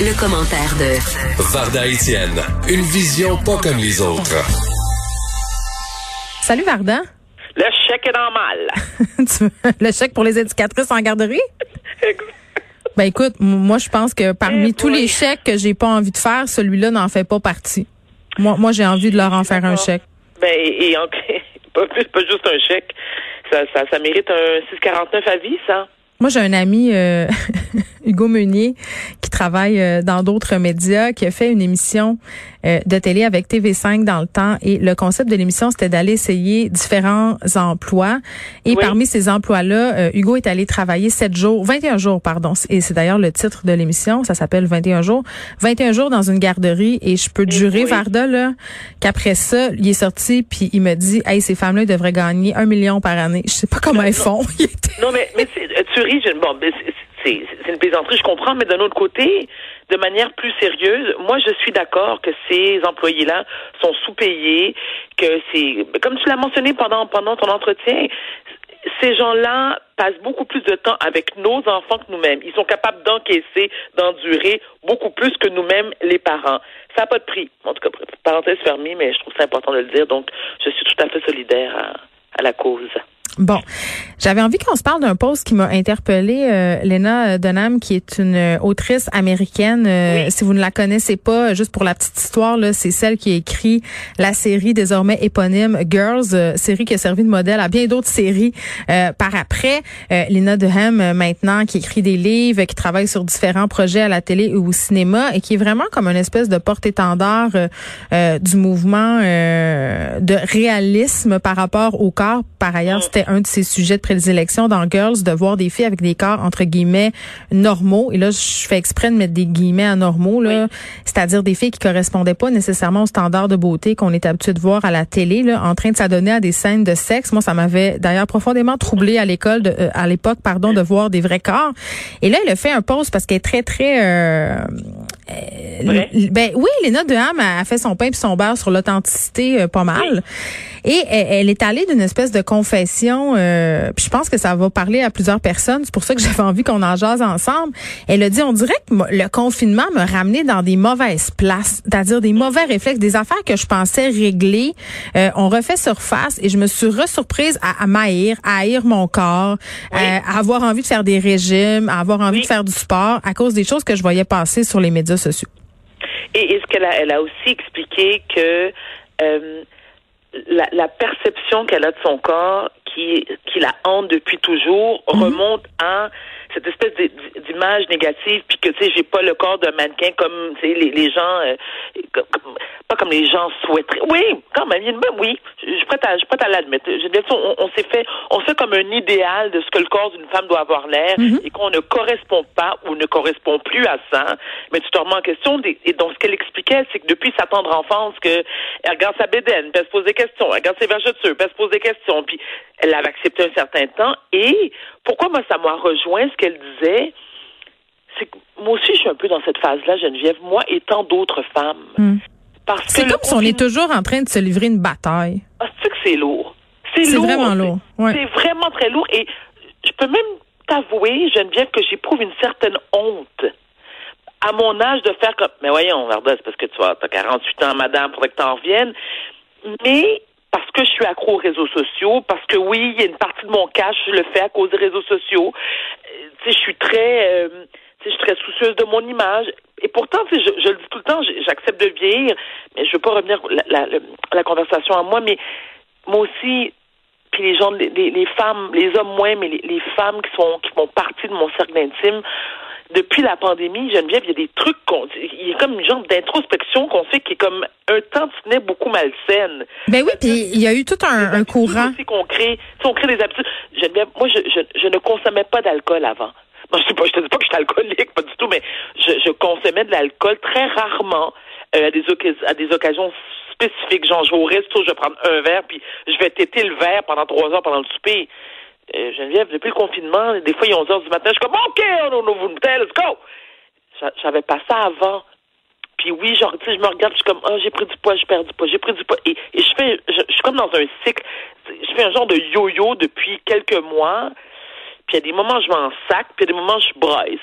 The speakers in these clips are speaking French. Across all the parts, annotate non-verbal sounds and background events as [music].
Le, commentaire de Varda Étienne, une vision pas comme les autres. Salut Varda. Le chèque est normal. [laughs] Tu veux- le chèque pour les éducatrices en garderie? [laughs] Ben écoute, moi je pense que parmi Eh tous les chèques que j'ai pas envie de faire, celui-là n'en fait pas partie. Moi, moi j'ai envie de leur en faire un chèque. Ben, et, en- [laughs] pas, plus- pas juste un chèque. Ça, ça, ça mérite un 649 à vie, ça. Moi, j'ai un ami, euh, Hugo Meunier, qui travaille euh, dans d'autres médias, qui a fait une émission euh, de télé avec TV5 dans le temps. Et le concept de l'émission, c'était d'aller essayer différents emplois. Et Oui. parmi ces emplois-là, euh, Hugo est allé travailler 7 jours, 21 jours, pardon. Et c'est d'ailleurs le titre de l'émission. Ça s'appelle 21 jours. 21 jours dans une garderie. Et je peux te jurer, oui. Varda, là, qu'après ça, il est sorti, puis il me dit, hey, ces femmes-là, devraient gagner un million par année. Je sais pas comment elles font. [laughs] Non, mais, mais tu ris, je, bon, c'est- une plaisanterie, je comprends, mais d'un autre côté, de manière plus sérieuse, moi, je suis d'accord que ces employés-là sont sous-payés, que c'est, comme tu l'as mentionné pendant, pendant ton entretien, ces gens-là passent beaucoup plus de temps avec nos enfants que nous-mêmes. Ils sont capables d'encaisser, d'endurer beaucoup plus que nous-mêmes, les parents. Ça n'a pas de prix. En tout cas, parenthèse fermée, mais je trouve ça important de le dire. Donc, je suis tout à fait solidaire à la cause. Bon, j'avais envie qu'on se parle d'un post qui m'a interpellée, euh, Lena Dunham, qui est une euh, autrice américaine. Euh, Si vous ne la connaissez pas, juste pour la petite histoire, là, c'est celle qui a écrit la série désormais éponyme Girls, euh, série qui a servi de modèle à bien d'autres séries euh, par après. Euh, Lena Dunham, maintenant, qui écrit des livres, qui travaille sur différents projets à la télé ou au cinéma et qui est vraiment comme une espèce de porte-étendard du mouvement euh, de réalisme par rapport au corps. Par ailleurs, c'était un de ses sujets de prédilection dans Girls, de voir des filles avec des corps entre guillemets normaux. Et là, je fais exprès de mettre des guillemets anormaux, là, c'est-à-dire des filles qui correspondaient pas nécessairement aux standards de beauté qu'on est habitué de voir à la télé, là, en train de s'adonner à des scènes de sexe. Moi, ça m'avait d'ailleurs profondément troublé à l'école, de- euh, à l'époque, pardon, de voir des vrais corps. Et là, elle a fait un post parce qu'elle est très, très euh, euh, ben oui, Léna Deham a a fait son pain puis son beurre sur l'authenticité euh, pas mal. Et elle, elle est allée d'une espèce de confession, euh, puis je pense que ça va parler à plusieurs personnes. C'est pour ça que j'avais envie qu'on en jase ensemble. Elle a dit, on dirait que le confinement m'a ramené dans des mauvaises places, c'est-à-dire des mauvais réflexes, des affaires que je pensais régler. Euh, on refait surface et je me suis resurprise à, à m'haïr, à haïr mon corps, à avoir envie de faire des régimes, à avoir envie Oui. de faire du sport à cause des choses que je voyais passer sur les médias sociaux. Et est-ce qu'elle a, elle a aussi expliqué que euh, la, la perception qu'elle a de son corps, qui, qui la hante depuis toujours, remonte à cette espèce d'i- d'image négative, puis que tu sais, j'ai pas le corps d'un mannequin comme tu sais les, les gens, euh, comme- comme- pas comme les gens souhaiteraient. Oui, quand même, il y a une- oui, je suis prête à, je suis prête à l'admettre. Je dire, on, on s'est fait, on fait comme un idéal de ce que le corps d'une femme doit avoir l'air, et qu'on ne correspond pas ou ne correspond plus à ça. Mais tu te remets en question. et donc, ce qu'elle expliquait, c'est que depuis sa tendre enfance, que elle regarde sa bédaine, puis elle se pose des questions, elle regarde ses vergetures, puis elle se pose des questions, puis elle l'avait accepté un certain temps. Et pourquoi moi ça m'a rejoint ce qu'elle disait, c'est que moi aussi je suis un peu dans cette phase-là, Geneviève, moi et tant d'autres femmes. Parce C'est comme si on est toujours en train de se livrer une bataille. ah, c'est que c'est lourd? C'est C'est lourd. vraiment lourd, ouais. C'est vraiment très lourd. Et je peux même t'avouer, Geneviève, que j'éprouve une certaine honte à mon âge de faire comme. Mais voyons, Varda, c'est parce que tu as, 48 ans, madame, faudrait que t'en reviennes. Mais parce que je suis accro aux réseaux sociaux, parce que oui, il y a une partie de mon cash, je le fais à cause des réseaux sociaux. Euh, tu sais, je suis très. euh, tu je suis très soucieuse de mon image. Et pourtant, je, je le dis tout le temps, j'accepte de vieillir, mais je veux pas revenir la, la, conversation à moi, mais moi aussi, puis les gens, les, femmes, les hommes moins, mais les, les femmes qui sont qui font partie de mon cercle intime, depuis la pandémie, Geneviève, il y a des trucs qu'on, il y a comme une genre d'introspection qu'on fait qui est comme un tantinet beaucoup malsaine. Ben oui, puis il y a eu tout un, courant. qu'on crée, sais, on crée des habitudes. Geneviève, moi, je, je, je ne consommais pas d'alcool avant. Je je te dis pas que je suis alcoolique, pas du tout, mais je, je consommais de l'alcool très rarement euh, à des occasions, spécifiques. Genre, je vais au resto, je vais prendre un verre, puis je vais têter le verre pendant trois heures pendant le souper. Euh, Geneviève, depuis le confinement, des fois, il est 11 heures du matin, je suis comme, OK, on ouvre une bouteille, let's go! J'a- J'avais pas ça avant. Puis oui, genre, tu sais, je me regarde, je suis comme, ah, j'ai pris du poids, j'ai perdu du poids, j'ai pris du poids. Et, je fais, je, je suis comme dans un cycle. Je fais un genre de yo-yo depuis quelques mois. Puis il y a des moments, je m'en sac, puis il y a des moments, je braille.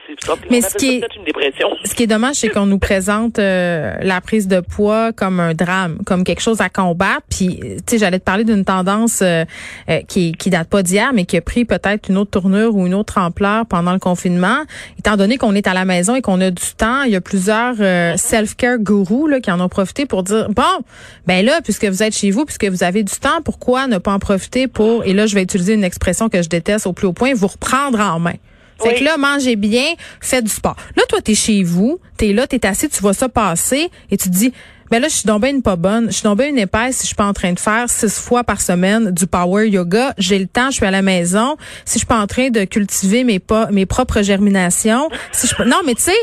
Mais ce qui est- peut-être une dépression. Ce qui est dommage, c'est qu'on nous présente euh, la prise de poids comme un drame, comme quelque chose à combattre. Puis, tu sais, j'allais te parler d'une tendance euh, euh, qui qui date pas d'hier, mais qui a pris peut-être une autre tournure ou une autre ampleur pendant le confinement. Étant donné qu'on est à la maison et qu'on a du temps, il y a plusieurs euh, self-care gourous là, qui en ont profité pour dire bon, ben là, puisque vous êtes chez vous, puisque vous avez du temps, pourquoi ne pas en profiter pour et là, je vais utiliser une expression que je déteste au plus haut point, vous reprendre en main. Fait Oui. que là, mangez bien, faites du sport. Là, toi, t'es chez vous, t'es là, t'es assis, tu vois ça passer et tu te dis, ben là, je suis bien une pas bonne, je suis bien une épaisse si je suis pas en train de faire six fois par semaine du power yoga. J'ai le temps, je suis à la maison. Si je suis pas en train de cultiver mes pas, mes propres germinations, si je non, mais tu sais,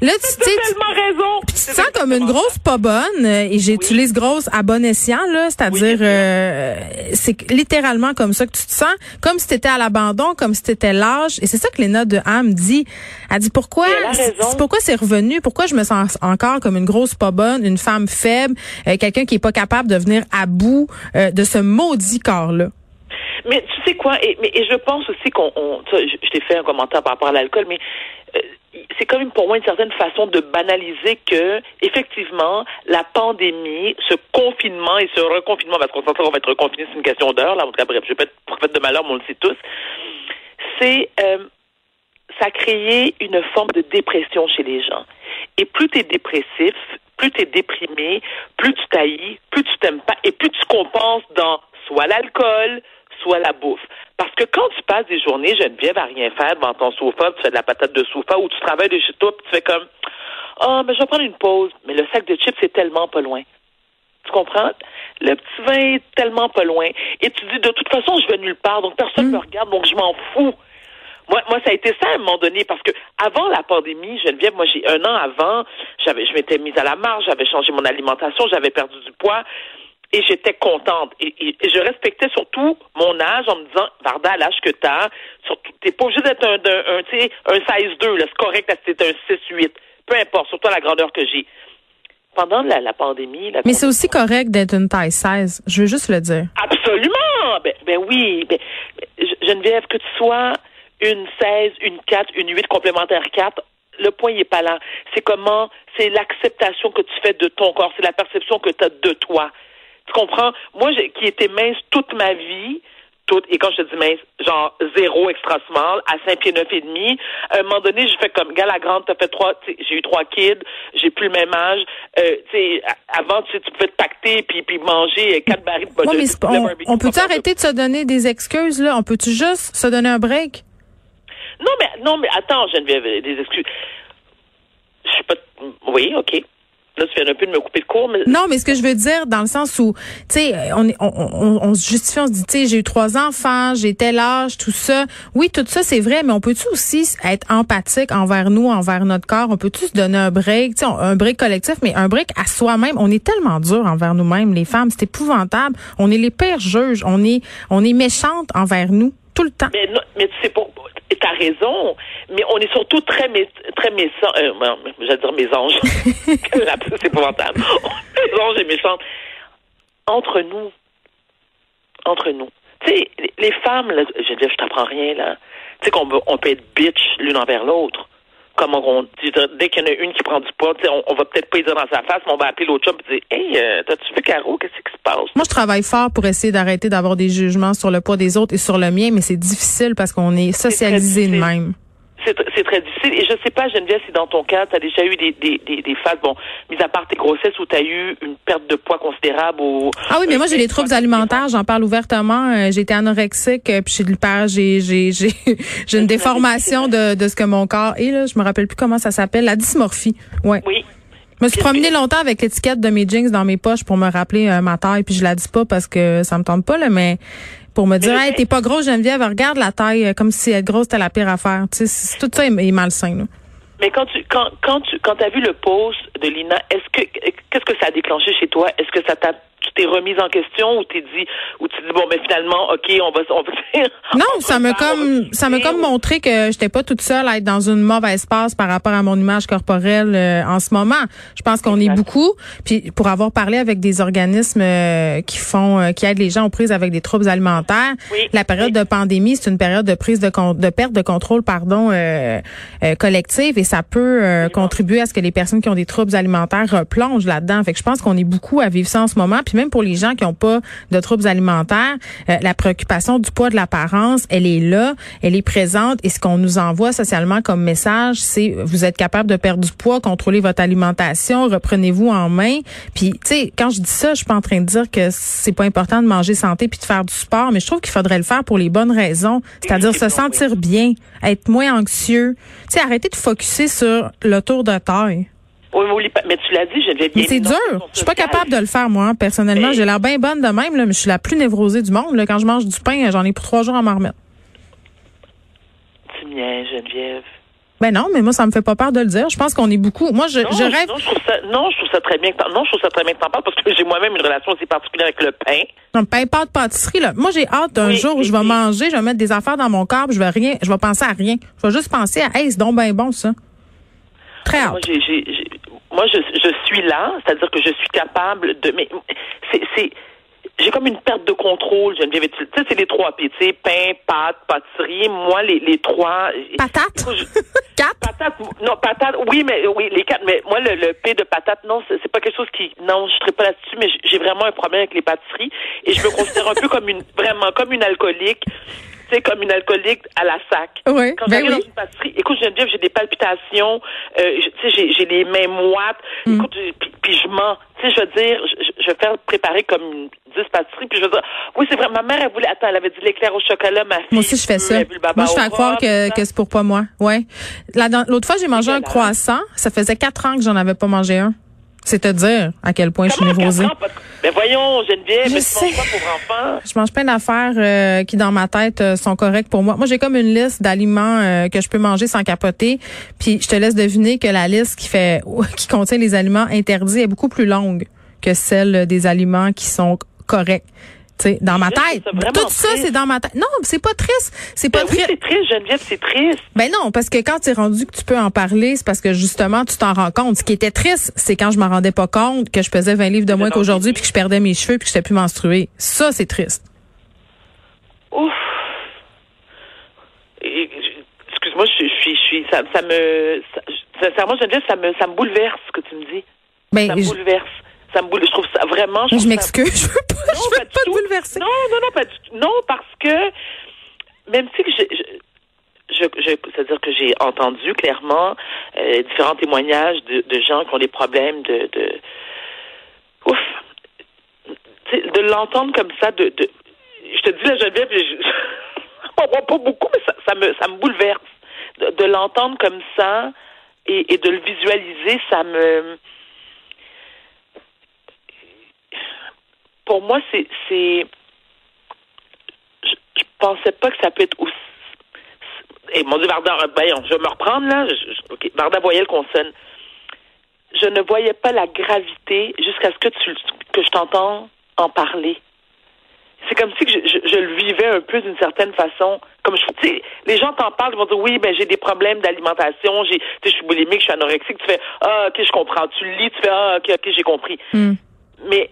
là, tu sais, tu- tellement raison. puis tu te sens comme une grosse pas bonne euh, et j'utilise grosse à bon escient là, c'est-à-dire Oui, euh, c'est littéralement comme ça que tu te sens, comme si tu étais à l'abandon, comme si tu étais lâche et c'est ça que Léna de Ham dit. Elle dit pourquoi Oui, pourquoi c'est revenu, pourquoi je me sens encore comme une grosse pas bonne, une femme faible, euh, quelqu'un qui est pas capable de venir à bout euh, de ce maudit corps là. Mais tu sais quoi, et, je pense aussi qu'on, on, je, je t'ai fait un commentaire par rapport à l'alcool, mais euh, c'est quand même pour moi une certaine façon de banaliser que, effectivement, la pandémie, ce confinement et ce reconfinement, parce qu'on s'entend qu'on va être reconfiné, c'est une question d'heure, là, en tout cas, bref, je vais pas être prophète de malheur, mais on le sait tous, c'est, ça a créé une forme de dépression chez les gens. Et plus tu es dépressif, plus tu es déprimé, plus tu taillis, plus tu t'aimes pas, et plus tu compenses dans soit l'alcool, soit la bouffe. Parce que quand tu passes des journées, Geneviève, à rien faire devant ton sofa, tu fais de la patate de sofa, ou tu travailles de chez toi, puis tu fais comme, ah, mais je vais prendre une pause. Mais le sac de chips, c'est tellement pas loin. Tu comprends? Le petit vin est tellement pas loin. Et tu dis, de toute façon, je vais nulle part, donc personne ne me regarde, donc je m'en fous. Moi, moi, ça a été ça à un moment donné, parce que avant la pandémie, Geneviève, moi, j'ai un an avant, j'avais, je m'étais mise à la marge, j'avais changé mon alimentation, j'avais perdu du poids, et j'étais contente. Et, et- et je respectais surtout mon âge en me disant, Varda, à l'âge que t'as, surtout, t'es pas obligé d'être un, un, un, un 16-2, là, c'est correct, là, c'est un 6-8. Peu importe, surtout à la grandeur que j'ai. Pendant la, la pandémie, la Mais c'est aussi correct d'être une taille 16, je veux juste le dire. Absolument! Ben, ben oui. Ben, ben, Geneviève, que tu sois une 16, une 4, une 8 complémentaire 4, le point n'est pas là. C'est comment, c'est l'acceptation que tu fais de ton corps, c'est la perception que tu as de toi. Tu comprends? Moi, j'ai- qui étais mince toute ma vie, toute, et quand je te dis mince, genre zéro extra small, à 5 pieds 9 et demi, à un moment donné, je fais comme, gars, la grande, t'as fait trois, j'ai eu trois kids, j'ai plus le même âge, euh, tu sais, avant, tu pouvais te pacter puis, puis manger quatre barils de Ouais, de- mais de on, on peut-tu arrêter de se donner des excuses là? On peut-tu juste se donner un break? Non, mais, non, mais attends, Geneviève, des excuses. Je suis pas. Oui, OK. Là, tu viens un peu de me couper le cours, mais. Non, mais ce que je veux dire, dans le sens où, tu sais, on, est- on, on, on se justifie, on se dit, tu sais, j'ai eu trois enfants, j'ai tel âge, tout ça. Oui, tout ça, c'est vrai, mais on peut-tu aussi être empathique envers nous, envers notre corps? On peut-tu se donner un break, tu sais, on- un break collectif, mais un break à soi-même? On est tellement dur envers nous-mêmes, les femmes, c'est épouvantable. On est les pires juges, on est, on est méchantes envers nous, tout le temps. Mais, non, mais tu sais pas. T'as raison, mais on est surtout très mé très méchants. Euh, j'allais dire mésange. [laughs] c'est épouvantable. [laughs] mésange et méchante. Entre nous. Entre nous. Tu sais, les- femmes, là, je veux dire, je t'apprends rien, là. Tu sais qu'on on peut être bitch l'une envers l'autre. Comme on, dire, dès qu'il y en a une qui prend du poids, on, on va peut-être pas y dire dans sa face, mais on va appeler l'autre chum et dire Hey, euh, t'as-tu vu Caro? Qu'est-ce qui se passe? Moi, je travaille fort pour essayer d'arrêter d'avoir des jugements sur le poids des autres et sur le mien, mais c'est difficile parce qu'on est socialisé de même. C'est tr- c'est très difficile. Et je sais pas, Geneviève, si dans ton cas, tu as déjà eu des, des, des, des phases, bon, mis à part tes grossesses, où tu as eu une perte de poids considérable ou... Ah oui, mais moi j'ai Euh, des troubles alimentaires, j'en parle ouvertement. Euh, j'ai été anorexique, euh, puis j'ai de l'hyper, j'ai j'ai j'ai [laughs] j'ai une déformation de de ce que mon corps est là, je me rappelle plus comment ça s'appelle, la dysmorphie. Ouais. Oui. Je me suis promenée longtemps avec l'étiquette de mes jeans dans mes poches pour me rappeler euh, ma taille, puis je la dis pas parce que ça me tente pas là, mais pour me dire, hey, t'es pas grosse, Geneviève, regarde la taille, euh, comme si être grosse, c'était la pire affaire. Tu sais, c'est- tout ça est, est malsain, là. Mais quand tu quand quand tu quand as vu le post de Lina, est-ce que qu'est-ce que ça a déclenché chez toi? Est-ce que ça t'a t'es remise en question ou t'es dit ou tu dis bon mais finalement ok on va on va [laughs] Non, on ça va comme ça me discuter, comme montré que j'étais pas toute seule à être dans une mauvaise passe par rapport à mon image corporelle euh, en ce moment. Je pense qu'on est beaucoup. Puis pour avoir parlé avec des organismes euh, qui font euh, qui aident les gens aux prises avec des troubles alimentaires, Oui, la période oui. de pandémie, c'est une période de prise de con- de perte de contrôle pardon euh, euh, collective et ça peut euh, contribuer à ce que les personnes qui ont des troubles alimentaires replongent là-dedans. Fait que je pense qu'on est beaucoup à vivre ça en ce moment. Puis même pour les gens qui n'ont pas de troubles alimentaires, euh, la préoccupation du poids de l'apparence, elle est là, elle est présente. Et ce qu'on nous envoie socialement comme message, c'est vous êtes capable de perdre du poids, contrôlez votre alimentation, reprenez-vous en main. Puis tu sais, quand je dis ça, je suis pas en train de dire que c'est pas important de manger santé puis de faire du sport, mais je trouve qu'il faudrait le faire pour les bonnes raisons, c'est-à-dire se sentir bien, être moins anxieux. Tu sais, arrêter de focuser sur le tour de taille. Oui, mais, tu l'as dit, je bien Mais c'est dur. Je suis pas capable de le faire, moi, personnellement. Mais- J'ai l'air bien bonne de même, là, mais je suis la plus névrosée du monde. Là. Quand je mange du pain, j'en ai pour trois jours à m'en remettre. Tu niaises, Geneviève. Ben non, mais moi, ça me fait pas peur de le dire. Je pense qu'on est beaucoup. Moi, je, Non, je rêve. non, je trouve ça, non, je trouve ça très bien que non, je trouve ça très bien que t'en parles parce que j'ai moi-même une relation aussi particulière avec le pain. Non, pain, pâte, pâtisserie, là. Moi, j'ai hâte d'un Oui, jour où je vais manger, je vais mettre des affaires dans mon corps, puis je vais rien, je vais penser à rien. Je vais juste penser à, hey, c'est donc ben bon, ça. Très Moi, hâte. j'ai, j'ai, j'ai- moi, je, je suis là, c'est-à-dire que je suis capable de, mais c'est, c'est, j'ai comme une perte de contrôle, Geneviève. Tu sais, c'est les trois P, tu sais, pain, pâte, pâtisserie. Moi, les, les trois. Patate? Je- [laughs] Quatre? Patate, non, patate, oui, mais oui, les quatre, mais moi, le, le P de patate, non, c'est pas quelque chose qui, non, je serais pas là-dessus, mais j'ai- vraiment un problème avec les pâtisseries et je me considère un peu comme une, vraiment, comme une alcoolique, tu sais, comme une alcoolique à la sac. Oui, Quand ben j'arrive oui. dans une pâtisserie, écoute, Geneviève, j'ai des palpitations, euh, tu sais, j'ai- j'ai les mains moites, Mm. écoute, puis, puis je mens, tu sais, je veux dire, je, je- vais faire préparer comme une 10 pâtisseries, puis je veux dire, oui, c'est vrai, ma mère, elle voulait, attends, elle avait dit l'éclair au chocolat, ma fille. Moi aussi, je fais ça. Moi, je fais croire rhum, que, que c'est pour pas moi. Ouais. L'autre fois, j'ai mangé un croissant. Ça faisait quatre ans que j'en avais pas mangé un. C'est te dire à quel point je suis névrosée. de- Ben voyons, Geneviève, Je mais tu sais. manges pas pour enfants. Je mange plein d'affaires euh, qui, dans ma tête, euh, sont correctes pour moi. Moi, j'ai comme une liste d'aliments euh, que je peux manger sans capoter. Puis, je te laisse deviner que la liste qui fait [laughs] qui contient les aliments interdits est beaucoup plus longue que celle des aliments qui sont corrects. Tu sais, dans ma tête. Tout ça, c'est dans ma tête. Non, c'est pas triste. C'est pas Ben oui, triste. c'est triste, Geneviève, c'est triste. Ben non, parce que quand tu es rendu que tu peux en parler, c'est parce que justement, tu t'en rends compte. Ce qui était triste, c'est quand je m'en rendais pas compte que je pesais 20 livres de moins qu'aujourd'hui puis que je perdais mes cheveux puis que j'étais plus menstruée. Ça, c'est triste. Ouf. Excuse-moi, je, suis- je ça, ça me, ça- sincèrement, Geneviève, ça me, ça me bouleverse ce que tu me dis. Ben, Ça me je, bouleverse. Ça me boule, je trouve ça vraiment. je ça- m'excuse. Je veux pas, Non, je veux pas te bouleverser. Non, non, non, pas du tout. Non, parce que même si je, je, je- je- c'est-à-dire que j'ai entendu clairement euh, différents témoignages de, de gens qui ont des problèmes de, de ouf, de l'entendre comme ça, de, de, je te dis la Geneviève, je, je, [laughs] pas beaucoup, mais ça, ça me, ça me bouleverse de, de l'entendre comme ça et, et de le visualiser, ça me pour moi, c'est, c'est, je, je pensais pas que ça peut être aussi. Et mon Dieu, Varda, voyons, je vais me reprendre là. Je, je- ok, Varda voyelle consonne. Je ne voyais pas la gravité jusqu'à ce que tu, que je t'entends en parler. C'est comme si que je, je- je le vivais un peu d'une certaine façon. Comme je, tu sais, les gens t'en parlent, ils vont dire oui, ben j'ai des problèmes d'alimentation, j'ai, je suis boulimique, je suis anorexique. Tu fais ah ok, je comprends. Tu le lis, tu fais ah ok, ok, j'ai compris Hmm. mais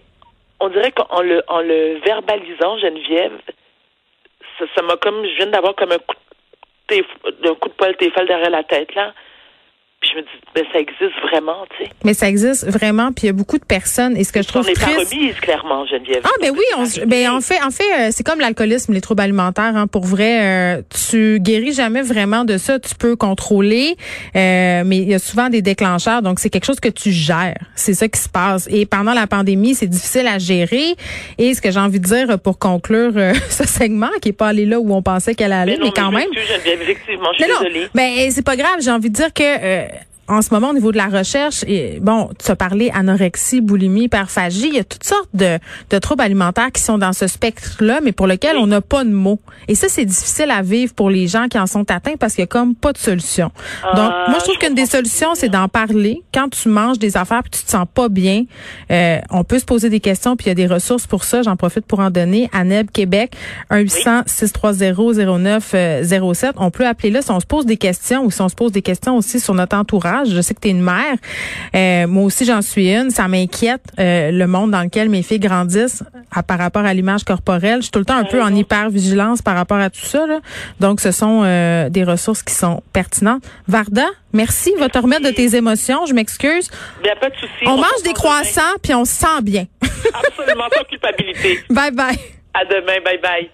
on dirait qu'en le, en le verbalisant, Geneviève, ça m'a comme, je viens d'avoir comme un coup de, coup de poil téfal derrière la tête, là. Je me dis, ben, ça existe vraiment, tu sais. Mais ça existe vraiment, puis il y a beaucoup de personnes. Et ce que je On trouve n'est pas triste. remise, clairement, Geneviève. Ah ben oui, on, ben en fait, en fait, euh, c'est comme l'alcoolisme, les troubles alimentaires. Hein, pour vrai, euh, tu guéris jamais vraiment de ça. Tu peux contrôler, euh, mais il y a souvent des déclencheurs. Donc c'est quelque chose que tu gères. C'est ça qui se passe. Et pendant la pandémie, c'est difficile à gérer. Et ce que j'ai envie de dire pour conclure euh, [laughs] ce segment, qui est pas allé là où on pensait qu'elle allait, mais, non, quand même. m'excuse, Geneviève, effectivement, je suis Mais non, désolée. ben c'est pas grave. J'ai envie de dire que euh, en ce moment, au niveau de la recherche, et, bon, tu as parlé anorexie, boulimie, hyperphagie, il y a toutes sortes de, de troubles alimentaires qui sont dans ce spectre-là, mais pour lequel on n'a pas de mots. Et ça, c'est difficile à vivre pour les gens qui en sont atteints parce qu'il y a comme pas de solution. Donc, Ah, moi, je trouve qu'une des solutions, c'est d'en parler. Quand tu manges des affaires puis tu te sens pas bien, euh, on peut se poser des questions puis il y a des ressources pour ça. J'en profite pour en donner. ANEB Québec, 1-800-630-0907. On peut appeler là si on se pose des questions ou si on se pose des questions aussi sur notre entourage. Je sais que tu es une mère. Euh, moi aussi, j'en suis une. Ça m'inquiète euh, le monde dans lequel mes filles grandissent à- par rapport à l'image corporelle. Je suis tout le temps un peu en hyper-vigilance par rapport à tout ça. là. Donc, ce sont euh, des ressources qui sont pertinentes. Varda, merci. Va te remettre de tes émotions. Je m'excuse. Il n'y a pas de souci. On se mange des croissants puis on se sent bien. Absolument, sans culpabilité. [laughs] bye bye. À demain. Bye bye.